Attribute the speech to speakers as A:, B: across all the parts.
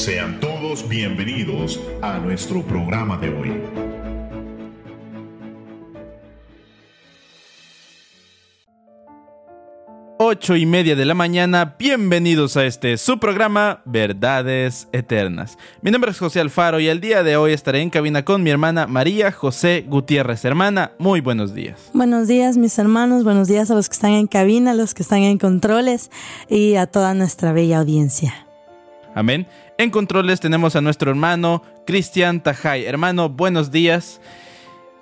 A: Sean todos bienvenidos a nuestro programa de hoy.
B: Ocho y media de la mañana, bienvenidos a este su programa Verdades Eternas. Mi nombre es José Alfaro y el día de hoy estaré en cabina con mi hermana María José Gutiérrez. Hermana, muy buenos días.
C: Buenos días mis hermanos, buenos días a los que están en cabina, a los que están en controles y a toda nuestra bella audiencia.
B: Amén. En controles tenemos a nuestro hermano Cristian Tajay. Hermano, buenos días.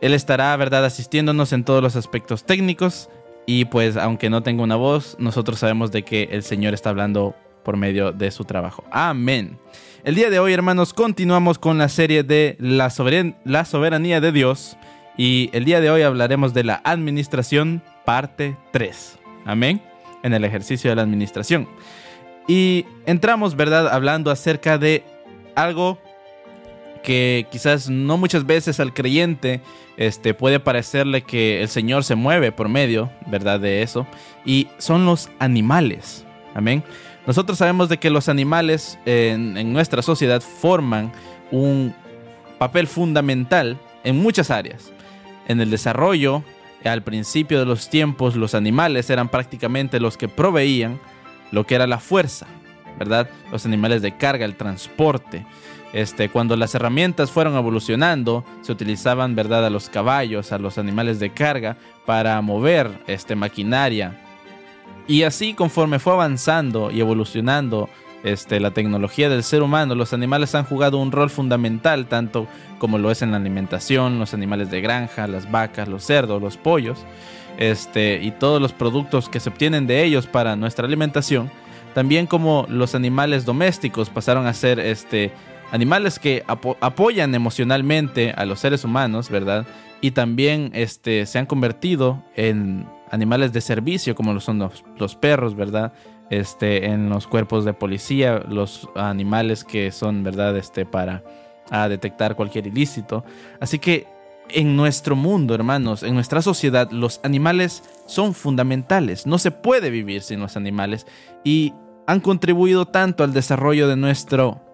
B: Él estará, ¿verdad?, asistiéndonos en todos los aspectos técnicos. Y pues, aunque no tenga una voz, nosotros sabemos de que el Señor está hablando por medio de su trabajo. Amén. El día de hoy, hermanos, continuamos con la serie de la, soberanía de Dios. Y el día de hoy hablaremos de la administración, parte 3. Amén. En el ejercicio de la administración. Y entramos, ¿verdad?, hablando acerca de algo que quizás no muchas veces al creyente este, puede parecerle que el Señor se mueve por medio, ¿verdad?, de eso. Y son los animales. Amén. Nosotros sabemos de que los animales en, en nuestra sociedad forman un papel fundamental en muchas áreas. En el desarrollo, al principio de los tiempos, los animales eran prácticamente los que proveían lo que era la fuerza, ¿verdad? Los animales de carga, el transporte. Este, cuando las herramientas fueron evolucionando, se utilizaban, ¿verdad?, a los caballos, a los animales de carga para mover este, maquinaria. Y así, conforme fue avanzando y evolucionando este, la tecnología del ser humano, los animales han jugado un rol fundamental, tanto como lo es en la alimentación, los animales de granja, las vacas, los cerdos, los pollos este, y todos los productos que se obtienen de ellos para nuestra alimentación, también como los animales domésticos pasaron a ser este, animales que apoyan emocionalmente a los seres humanos, ¿verdad? Y también este, se han convertido en animales de servicio, como lo son los, perros, ¿verdad? Este, en los cuerpos de policía, los animales que son, ¿verdad? Este, para a detectar cualquier ilícito. Así que en nuestro mundo, hermanos, en nuestra sociedad, los animales son fundamentales. No se puede vivir sin los animales y han contribuido tanto al desarrollo de nuestro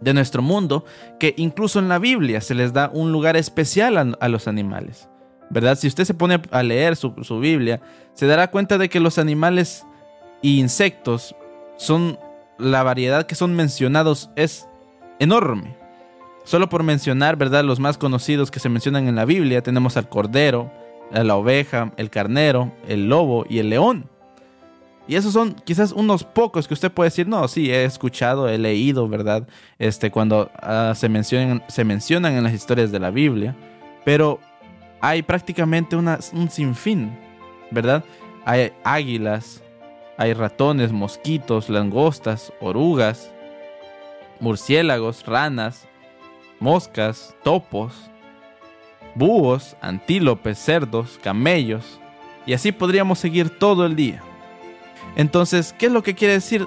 B: de nuestro mundo que incluso en la Biblia se les da un lugar especial a, los animales. ¿Verdad? Si usted se pone a leer su, su Biblia, se dará cuenta de que los animales e insectos son la variedad que son mencionados es enorme. Solo por mencionar, ¿verdad? Los más conocidos que se mencionan en la Biblia, tenemos al cordero, a la oveja, el carnero, el lobo y el león. Y esos son quizás unos pocos que usted puede decir, no, sí, he escuchado, he leído, ¿verdad? Este, cuando ah, se, mencionan, se mencionan en las historias de la Biblia. Pero hay prácticamente un sinfín, ¿verdad? Hay águilas, hay ratones, mosquitos, langostas, orugas, murciélagos, ranas, moscas, topos, búhos, antílopes, cerdos, camellos, y así podríamos seguir todo el día. Entonces, ¿qué es lo que quiere decir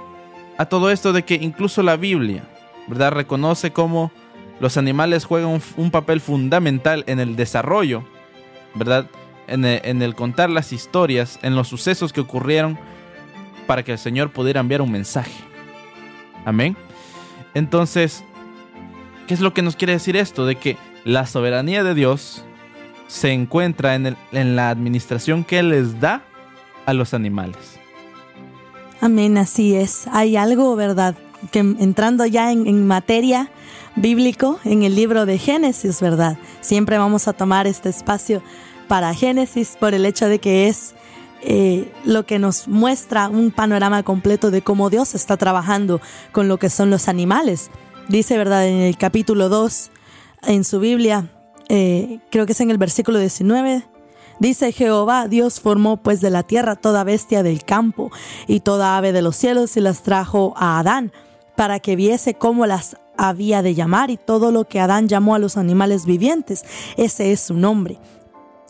B: a todo esto de que incluso la Biblia, ¿verdad? Reconoce cómo los animales juegan un, papel fundamental en el desarrollo, ¿verdad? En el, en el contar las historias, en los sucesos que ocurrieron para que el Señor pudiera enviar un mensaje. Amén. Entonces, ¿Qué es lo que nos quiere decir esto? De que la soberanía de Dios se encuentra en, la administración que Él les da a los animales.
C: Amén, así es. Hay algo, ¿verdad? Que entrando ya en, materia bíblico, en el libro de Génesis, ¿verdad? Siempre vamos a tomar este espacio para Génesis por el hecho de que es eh, lo que nos muestra un panorama completo de cómo Dios está trabajando con lo que son los animales. Dice, ¿verdad? En el capítulo 2, en su Biblia, eh, creo que es en el versículo 19, Dice Jehová, Dios formó pues de la tierra toda bestia del campo y toda ave de los cielos y las trajo a Adán para que viese cómo las había de llamar y todo lo que Adán llamó a los animales vivientes. Ese es su nombre.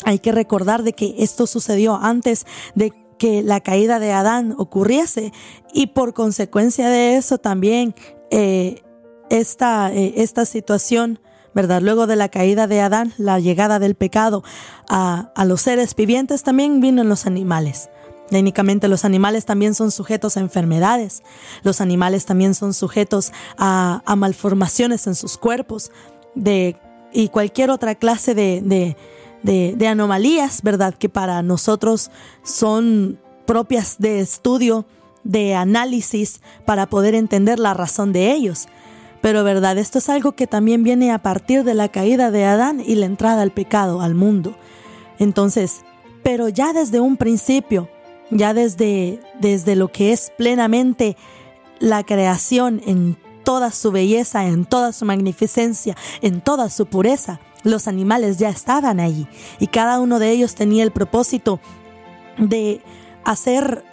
C: Hay que recordar de que esto sucedió antes de que la caída de Adán ocurriese y por consecuencia de eso también eh, esta, eh, esta situación, ¿verdad? Luego de la caída de Adán, la llegada del pecado a, a los seres vivientes, también vino en los animales. Técnicamente los animales también son sujetos a enfermedades, los animales también son sujetos a, malformaciones en sus cuerpos de, y cualquier otra clase de, de, anomalías, ¿verdad? Que para nosotros son propias de estudio, de análisis, para poder entender la razón de ellos. Pero verdad, esto es algo que también viene a partir de la caída de Adán y la entrada al pecado, al mundo. Entonces, pero ya desde un principio, ya desde, desde lo que es plenamente la creación en toda su belleza, en toda su magnificencia, en toda su pureza, los animales ya estaban allí y cada uno de ellos tenía el propósito de hacer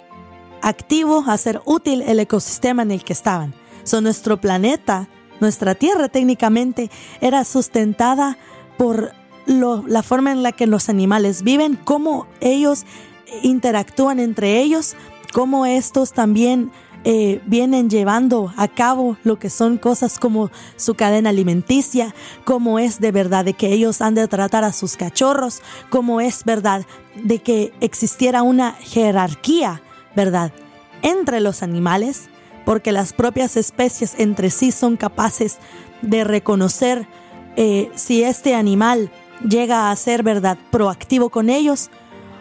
C: activo, hacer útil el ecosistema en el que estaban. So, nuestro planeta, nuestra Tierra técnicamente, era sustentada por la forma en la que los animales viven, cómo ellos interactúan entre ellos, cómo estos también eh, vienen llevando a cabo lo que son cosas como su cadena alimenticia, cómo es de verdad de que ellos han de tratar a sus cachorros, cómo es verdad de que existiera una jerarquía, ¿verdad? Entre los animales, porque las propias especies entre sí son capaces de reconocer eh, si este animal llega a ser, ¿verdad?, proactivo con ellos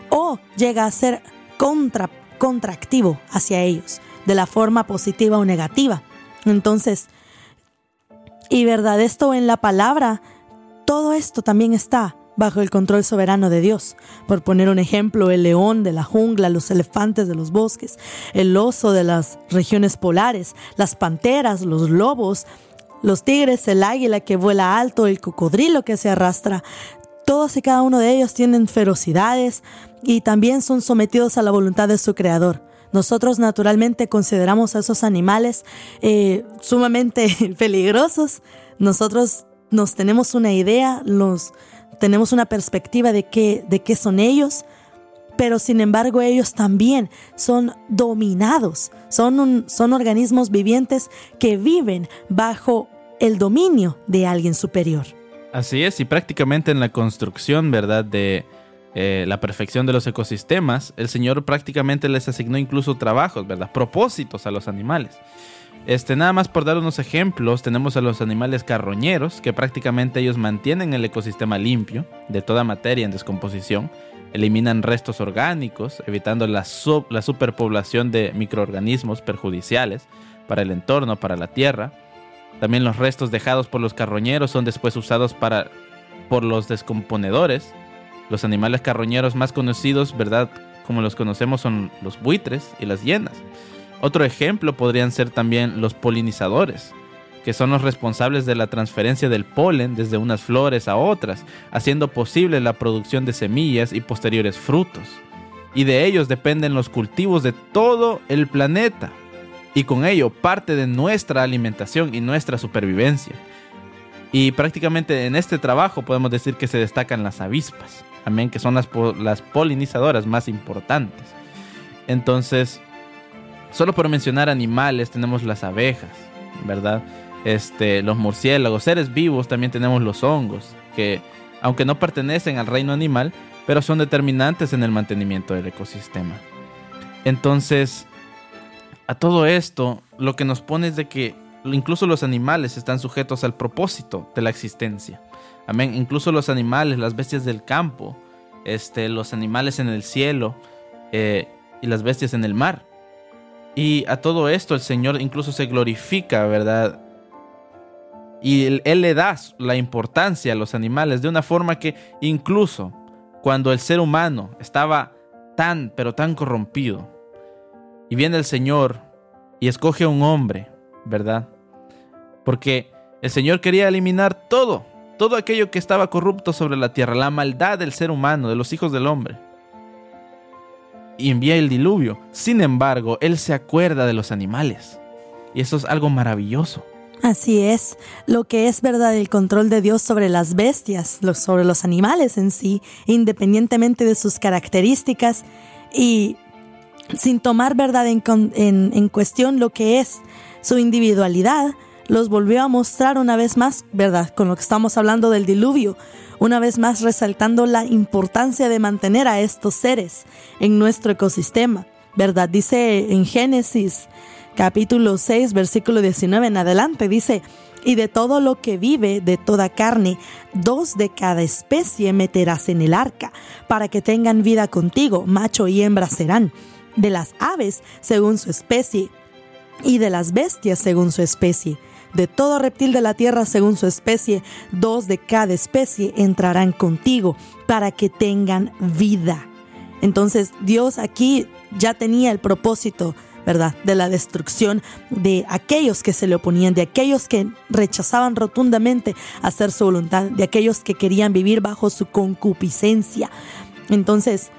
C: o llega a ser contra, contractivo hacia ellos, de la forma positiva o negativa. Entonces, y verdad, esto en la palabra, todo esto también está bajo el control soberano de Dios. Por poner un ejemplo, el león de la jungla, los elefantes de los bosques, el oso de las regiones polares, las panteras, los lobos, los tigres, el águila que vuela alto, el cocodrilo que se arrastra, todos y cada uno de ellos tienen ferocidades y también son sometidos a la voluntad de su creador. Nosotros naturalmente consideramos a esos animales eh, sumamente peligrosos. Nosotros nos tenemos una idea, nos tenemos una perspectiva de qué, de qué son ellos, pero sin embargo ellos también son dominados, son, son organismos vivientes que viven bajo el dominio de alguien superior.
B: Así es, y prácticamente en la construcción, ¿verdad? De eh, la perfección de los ecosistemas, el Señor prácticamente les asignó incluso trabajos, ¿verdad? Propósitos a los animales. Este, nada más por dar unos ejemplos, tenemos a los animales carroñeros, que prácticamente ellos mantienen el ecosistema limpio de toda materia en descomposición, eliminan restos orgánicos, evitando la, la superpoblación de microorganismos perjudiciales para el entorno, para la tierra también los restos dejados por los carroñeros son después usados para, por los descomponedores. Los animales carroñeros más conocidos, ¿verdad? Como los conocemos son los buitres y las hienas. Otro ejemplo podrían ser también los polinizadores, que son los responsables de la transferencia del polen desde unas flores a otras, haciendo posible la producción de semillas y posteriores frutos. Y de ellos dependen los cultivos de todo el planeta y con ello parte de nuestra alimentación y nuestra supervivencia. Y prácticamente en este trabajo podemos decir que se destacan las avispas, también que son las, las polinizadoras más importantes. Entonces, solo por mencionar animales, tenemos las abejas, ¿verdad? Este, los murciélagos, seres vivos, también tenemos los hongos, que aunque no pertenecen al reino animal, pero son determinantes en el mantenimiento del ecosistema. Entonces, a todo esto, lo que nos pone es de que incluso los animales están sujetos al propósito de la existencia. Amén. Incluso los animales, las bestias del campo, este, los animales en el cielo eh, y las bestias en el mar. Y a todo esto el Señor incluso se glorifica, ¿verdad? Y él, le da la importancia a los animales de una forma que incluso cuando el ser humano estaba tan, pero tan corrompido, y viene el Señor y escoge a un hombre, ¿verdad? Porque el Señor quería eliminar todo, todo aquello que estaba corrupto sobre la tierra, la maldad del ser humano, de los hijos del hombre. Y envía el diluvio. Sin embargo, Él se acuerda de los animales. Y eso es algo maravilloso.
C: Así es, lo que es verdad el control de Dios sobre las bestias, sobre los animales en sí, independientemente de sus características, y sin tomar verdad en, cuestión lo que es su individualidad, los volvió a mostrar una vez más, ¿verdad? Con lo que estamos hablando del diluvio, una vez más resaltando la importancia de mantener a estos seres en nuestro ecosistema, ¿verdad? Dice en Génesis capítulo 6, versículo 19 en adelante, dice, y de todo lo que vive, de toda carne, dos de cada especie meterás en el arca, para que tengan vida contigo, macho y hembra serán, de las aves según su especie, y de las bestias según su especie. De todo reptil de la tierra según su especie, dos de cada especie entrarán contigo, para que tengan vida. Entonces Dios aquí ya tenía el propósito ¿verdad? De la destrucción de aquellos que se le oponían, de aquellos que rechazaban rotundamente hacer su voluntad, de aquellos que querían vivir bajo su concupiscencia. Entonces,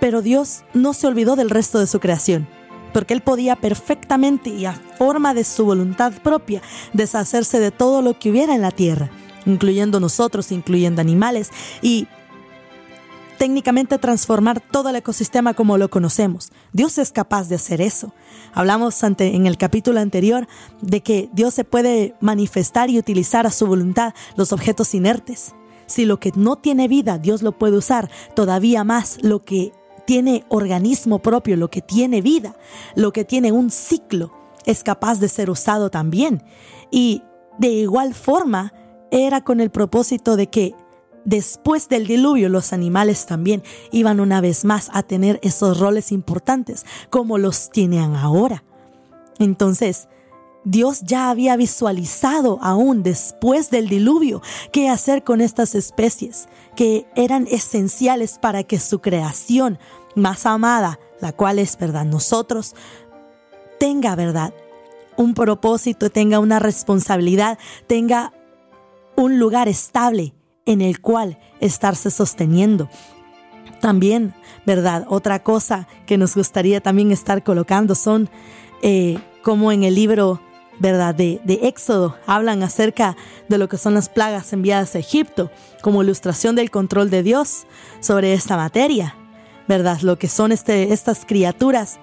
C: pero Dios no se olvidó del resto de su creación, porque Él podía perfectamente y a forma de su voluntad propia deshacerse de todo lo que hubiera en la tierra, incluyendo nosotros, incluyendo animales, y técnicamente transformar todo el ecosistema como lo conocemos. Dios es capaz de hacer eso. Hablamos ante, en el capítulo anterior de que Dios se puede manifestar y utilizar a su voluntad los objetos inertes. Si lo que no tiene vida Dios lo puede usar, todavía más lo que tiene organismo propio, lo que tiene vida, lo que tiene un ciclo, es capaz de ser usado también. Y de igual forma, era con el propósito de que Después del diluvio, los animales también iban una vez más a tener esos roles importantes como los tienen ahora. Entonces, Dios ya había visualizado aún después del diluvio qué hacer con estas especies que eran esenciales para que su creación más amada, la cual es verdad nosotros, tenga verdad, un propósito, tenga una responsabilidad, tenga un lugar estable en el cual estarse sosteniendo. También, ¿verdad? Otra cosa que nos gustaría también estar colocando son eh, como en el libro, ¿verdad? De, de, Éxodo, hablan acerca de lo que son las plagas enviadas a Egipto, como ilustración del control de Dios sobre esta materia, ¿verdad? Lo que son este, estas criaturas,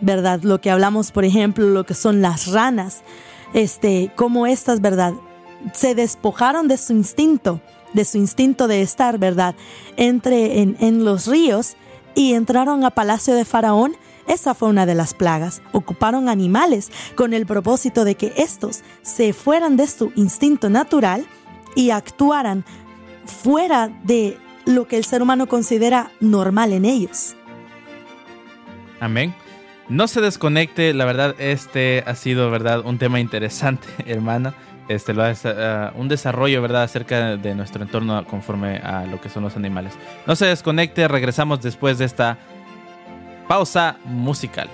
C: ¿verdad? Lo que hablamos, por ejemplo, lo que son las ranas, este, como estas, ¿verdad? se despojaron de su instinto, de su instinto de estar, ¿verdad? Entre en, en los ríos y entraron a palacio de Faraón. Esa fue una de las plagas. Ocuparon animales con el propósito de que estos se fueran de su instinto natural y actuaran fuera de lo que el ser humano considera normal en ellos.
D: Amén. No se desconecte, la verdad, este ha sido, ¿verdad? Un tema interesante, hermana este, lo, uh, un desarrollo ¿verdad? acerca de nuestro entorno conforme a lo que son los animales. No se desconecte, regresamos después de esta pausa musical.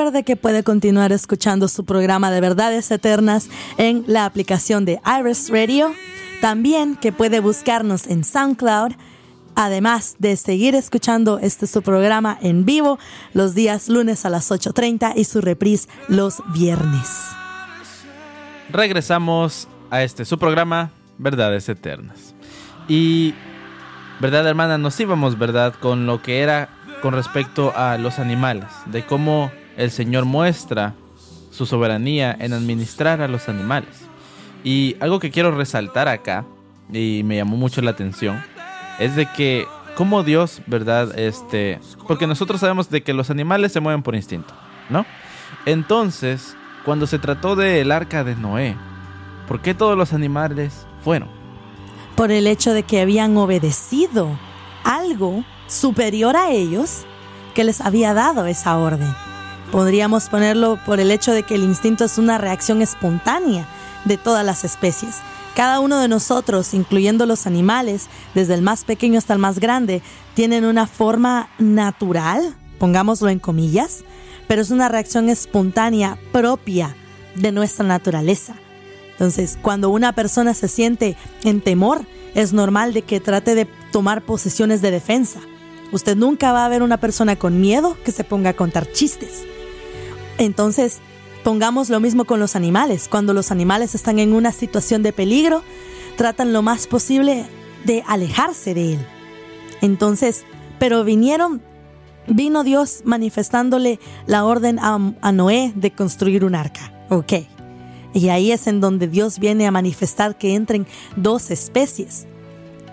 C: Recuerde que puede continuar escuchando su programa de verdades eternas en la aplicación de Iris Radio. También que puede buscarnos en SoundCloud. Además de seguir escuchando este su programa en vivo los días lunes a las 8.30 y su reprise los viernes.
B: regresamos a este su programa Verdades Eternas. Y, verdad hermana, nos íbamos, ¿verdad? Con lo que era con respecto a los animales, de cómo el Señor muestra su soberanía en administrar a los animales. Y algo que quiero resaltar acá, y me llamó mucho la atención, es de que como Dios, ¿verdad? Este, porque nosotros sabemos de que los animales se mueven por instinto, ¿no? Entonces, cuando se trató del arca de Noé, ¿por qué todos los animales fueron?
C: Por el hecho de que habían obedecido algo superior a ellos que les había dado esa orden. Podríamos ponerlo por el hecho de que el instinto es una reacción espontánea de todas las especies. Cada uno de nosotros, incluyendo los animales, desde el más pequeño hasta el más grande, tienen una forma natural, pongámoslo en comillas, pero es una reacción espontánea propia de nuestra naturaleza. Entonces, cuando una persona se siente en temor, es normal de que trate de tomar posiciones de defensa. Usted nunca va a ver una persona con miedo que se ponga a contar chistes. Entonces, pongamos lo mismo con los animales. Cuando los animales están en una situación de peligro, tratan lo más posible de alejarse de él. Entonces, pero vinieron, vino Dios manifestándole la orden a, Noé de construir un arca. Ok. Y ahí es en donde Dios viene a manifestar que entren dos especies.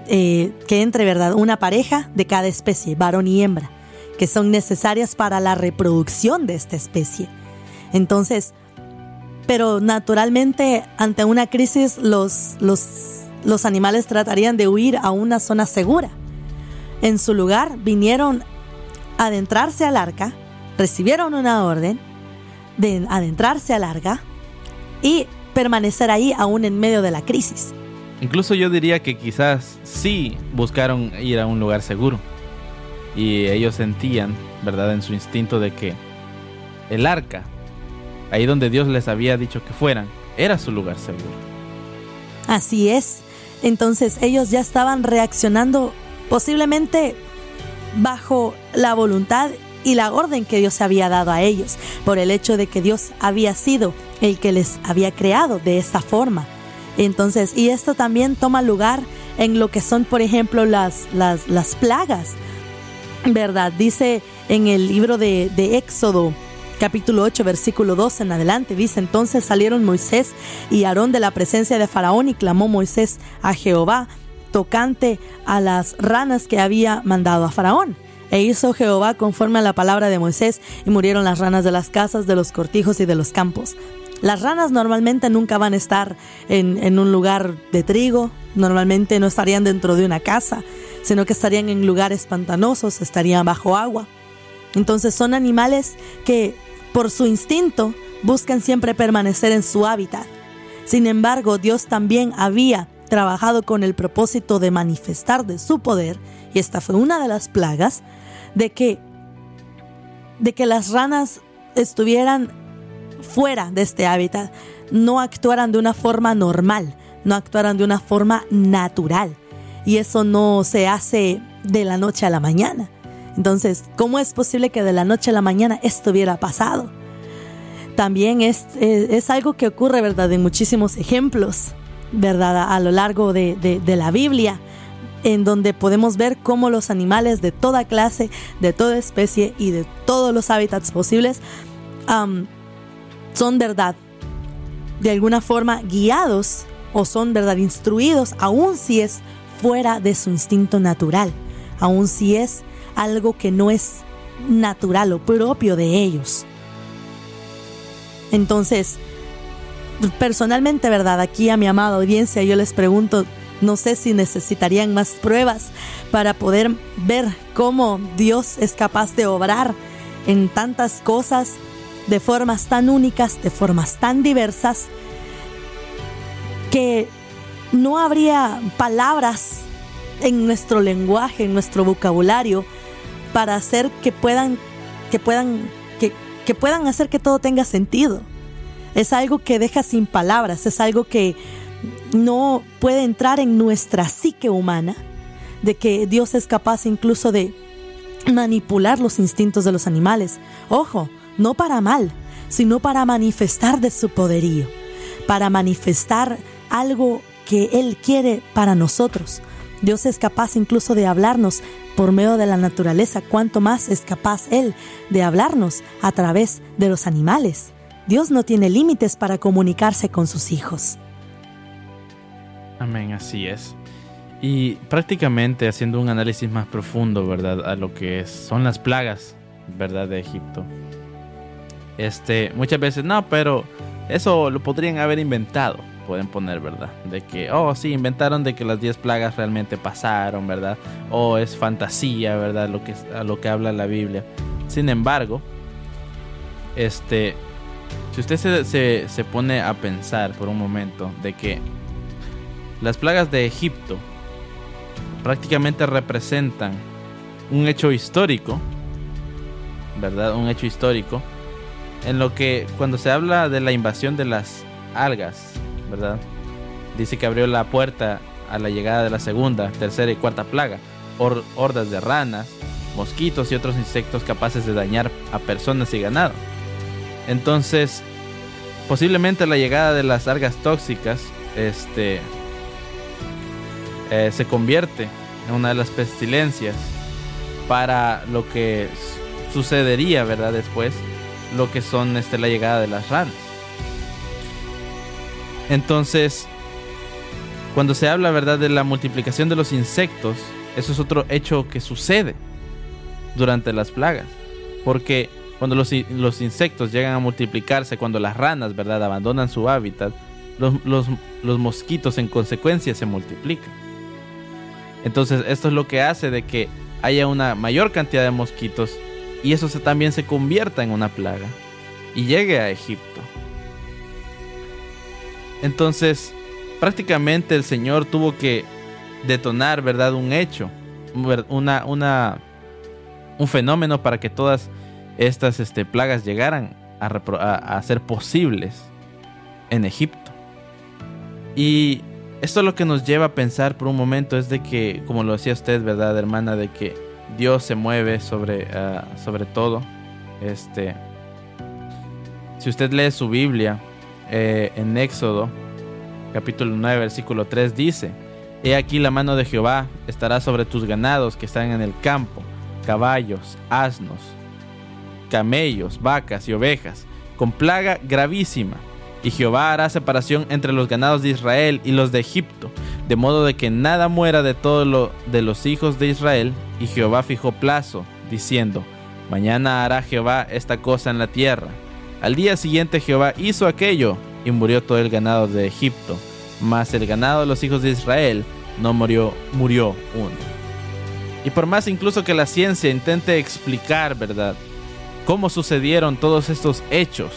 C: eh, que entre, ¿verdad? Una pareja de cada especie, varón y hembra, que son necesarias para la reproducción de esta especie. Entonces, pero naturalmente ante una crisis los, los, los animales tratarían de huir a una zona segura. En su lugar vinieron a adentrarse al arca, recibieron una orden de adentrarse al arca y permanecer ahí aún en medio de la crisis.
B: Incluso yo diría que quizás sí buscaron ir a un lugar seguro. Y ellos sentían, ¿verdad?, en su instinto de que el arca, ahí donde Dios les había dicho que fueran, era su lugar seguro.
C: Así es. Entonces ellos ya estaban reaccionando posiblemente bajo la voluntad y la orden que Dios había dado a ellos, por el hecho de que Dios había sido el que les había creado de esta forma. Entonces, y esto también toma lugar en lo que son, por ejemplo, las, las, las plagas, ¿verdad? Dice en el libro de, de Éxodo, capítulo 8, versículo 2 en adelante, dice, entonces salieron Moisés y Aarón de la presencia de Faraón y clamó Moisés a Jehová tocante a las ranas que había mandado a Faraón. E hizo Jehová conforme a la palabra de Moisés, y murieron las ranas de las casas, de los cortijos y de los campos. Las ranas normalmente nunca van a estar en, en un lugar de trigo, normalmente no estarían dentro de una casa, sino que estarían en lugares pantanosos, estarían bajo agua. Entonces son animales que por su instinto buscan siempre permanecer en su hábitat. Sin embargo, Dios también había trabajado con el propósito de manifestar de su poder, y esta fue una de las plagas, de que, de que las ranas estuvieran fuera de este hábitat, no actuaran de una forma normal, no actuaran de una forma natural. Y eso no se hace de la noche a la mañana. Entonces, ¿cómo es posible que de la noche a la mañana esto hubiera pasado? También es, es, algo que ocurre, ¿verdad? En muchísimos ejemplos, ¿verdad? A, lo largo de, de, la Biblia, en donde podemos ver cómo los animales de toda clase, de toda especie y de todos los hábitats posibles son verdad, de alguna forma guiados o son verdad instruidos, aun si es fuera de su instinto natural, aun si es algo que no es natural o propio de ellos. Entonces, personalmente, ¿verdad? Aquí a mi amada audiencia yo les pregunto, no sé si necesitarían más pruebas para poder ver cómo Dios es capaz de obrar en tantas cosas de formas tan únicas, de formas tan diversas, que no habría palabras en nuestro lenguaje, en nuestro vocabulario, para hacer que puedan, que puedan, que, que puedan hacer que todo tenga sentido. Es algo que deja sin palabras, es algo que no puede entrar en nuestra psique humana, de que Dios es capaz incluso de manipular los instintos de los animales. Ojo, no para mal, sino para manifestar de su poderío, para manifestar algo que Él quiere para nosotros. Dios es capaz incluso de hablarnos por medio de la naturaleza, cuanto más es capaz Él de hablarnos a través de los animales. Dios no tiene límites para comunicarse con sus hijos.
B: Amén, así es. Y prácticamente haciendo un análisis más profundo, ¿verdad? A lo que son las plagas, ¿verdad? De Egipto. Este, muchas veces, no, pero eso lo podrían haber inventado, pueden poner, ¿verdad? De que, oh, sí, inventaron de que las 10 plagas realmente pasaron, ¿verdad? O es fantasía, ¿verdad? Lo que, a lo que habla la Biblia. Sin embargo, este, si usted se, se, se pone a pensar por un momento de que las plagas de Egipto prácticamente representan un hecho histórico, ¿verdad? Un hecho histórico en lo que cuando se habla de la invasión de las algas, ¿verdad? Dice que abrió la puerta a la llegada de la segunda, tercera y cuarta plaga, Hor hordas de ranas, mosquitos y otros insectos capaces de dañar a personas y ganado. Entonces, posiblemente la llegada de las algas tóxicas, este, eh, se convierte en una de las pestilencias para lo que sucedería, ¿verdad? Después, lo que son este, la llegada de las ranas. Entonces, cuando se habla, ¿verdad?, de la multiplicación de los insectos, eso es otro hecho que sucede durante las plagas. Porque cuando los, insectos llegan a multiplicarse, cuando las ranas, ¿verdad?, abandonan su hábitat, los mosquitos en consecuencia se multiplican. Entonces esto es lo que hace de que haya una mayor cantidad de mosquitos y eso se, también se convierta en una plaga y llegue a Egipto. Entonces prácticamente el Señor tuvo que detonar, ¿verdad? Un hecho, una, una, un fenómeno para que todas estas este, plagas llegaran a, a, ser posibles en Egipto. Y esto lo que nos lleva a pensar por un momento es de que, como lo decía usted, ¿verdad, hermana? De que Dios se mueve sobre, uh, sobre todo. Este, si usted lee su Biblia eh, en Éxodo, capítulo 9, versículo 3, dice, He aquí la mano de Jehová estará sobre tus ganados que están en el campo, caballos, asnos, camellos, vacas y ovejas, con plaga gravísima y Jehová hará separación entre los ganados de Israel y los de Egipto, de modo de que nada muera de todo lo de los hijos de Israel. Y Jehová fijó plazo, diciendo, Mañana hará Jehová esta cosa en la tierra. Al día siguiente Jehová hizo aquello y murió todo el ganado de Egipto, mas el ganado de los hijos de Israel no murió, murió uno. Y por más incluso que la ciencia intente explicar, ¿verdad? Cómo sucedieron todos estos hechos.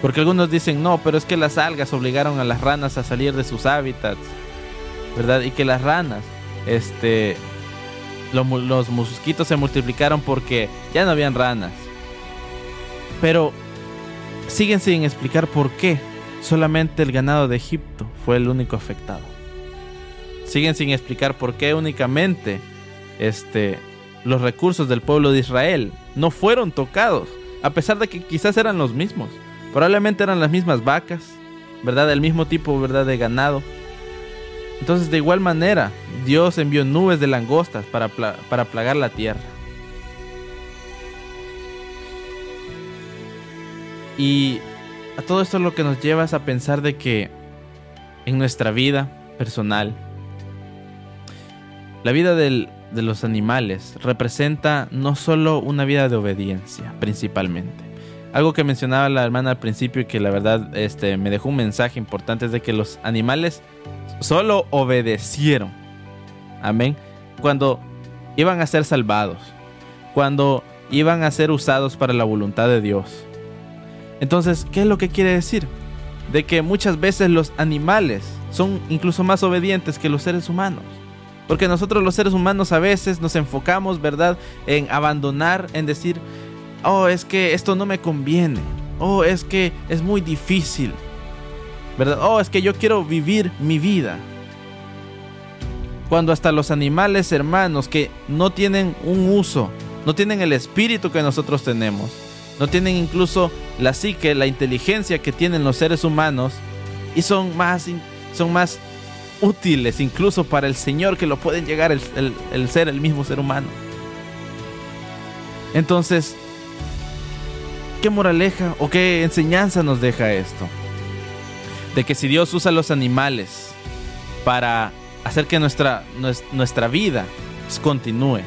B: Porque algunos dicen, no, pero es que las algas obligaron a las ranas a salir de sus hábitats, ¿verdad? Y que las ranas, este, lo mu- los mosquitos se multiplicaron porque ya no habían ranas. Pero siguen sin explicar por qué solamente el ganado de Egipto fue el único afectado. Siguen sin explicar por qué únicamente este, los recursos del pueblo de Israel no fueron tocados, a pesar de que quizás eran los mismos. Probablemente eran las mismas vacas, ¿verdad? El mismo tipo, ¿verdad? De ganado. Entonces, de igual manera, Dios envió nubes de langostas para, para plagar la tierra. Y a todo esto lo que nos lleva a pensar de que en nuestra vida personal, la vida de los animales representa no solo una vida de obediencia, principalmente. Algo que mencionaba la hermana al principio y que la verdad este, me dejó un mensaje importante es de que los animales solo obedecieron. Amén. Cuando iban a ser salvados. Cuando iban a ser usados para la voluntad de Dios. Entonces, ¿qué es lo que quiere decir? De que muchas veces los animales son incluso más obedientes que los seres humanos. Porque nosotros los seres humanos a veces nos enfocamos, ¿verdad?, en abandonar, en decir, oh, es que esto no me conviene. Oh, es que es muy difícil. ¿Verdad? Oh, es que yo quiero vivir mi vida. Cuando hasta los animales hermanos que no tienen un uso, no tienen el espíritu que nosotros tenemos, no tienen incluso la psique, la inteligencia que tienen los seres humanos y son más, son más útiles incluso para el Señor que lo pueden llegar el, el- ser, el mismo ser humano. Entonces, ¿qué moraleja o qué enseñanza nos deja esto? De que si Dios usa los animales para hacer que nuestra, nues- nuestra vida continúe,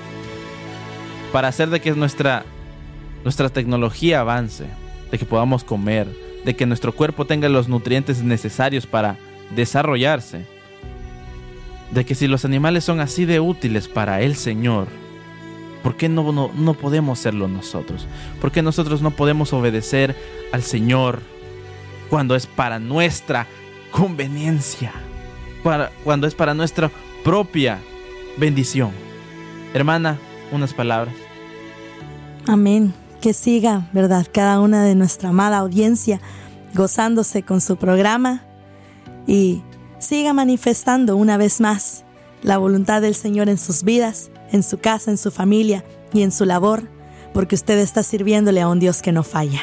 B: para hacer de que nuestra, nuestra tecnología avance, de que podamos comer, de que nuestro cuerpo tenga los nutrientes necesarios para desarrollarse, de que si los animales son así de útiles para el Señor, ¿por qué no, no, no podemos serlo nosotros? ¿Por qué nosotros no podemos obedecer al Señor cuando es para nuestra conveniencia? Para, cuando es para nuestra propia bendición. Hermana, unas palabras.
C: Amén. Que siga, ¿verdad? Cada una de nuestra amada audiencia gozándose con su programa y siga manifestando una vez más la voluntad del Señor en sus vidas, en su casa, en su familia y en su labor, porque usted está sirviéndole a un Dios que no falla.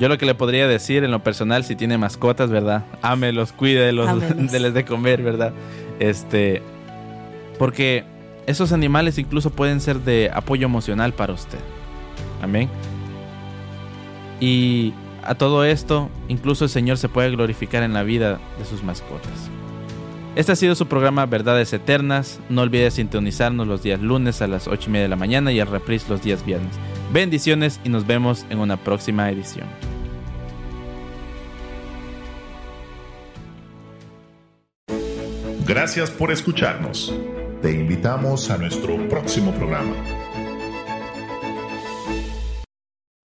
B: Yo lo que le podría decir en lo personal, si tiene mascotas, ¿verdad? Ámelos, cuídelos, déles de comer, ¿verdad? Este. Porque esos animales incluso pueden ser de apoyo emocional para usted. Amén. Y a todo esto, incluso el Señor se puede glorificar en la vida de sus mascotas. Este ha sido su programa Verdades Eternas. No olvide sintonizarnos los días lunes a las 8 y media de la mañana y el reprise los días viernes. Bendiciones y nos vemos en una próxima edición.
A: Gracias por escucharnos. Te invitamos a nuestro próximo programa.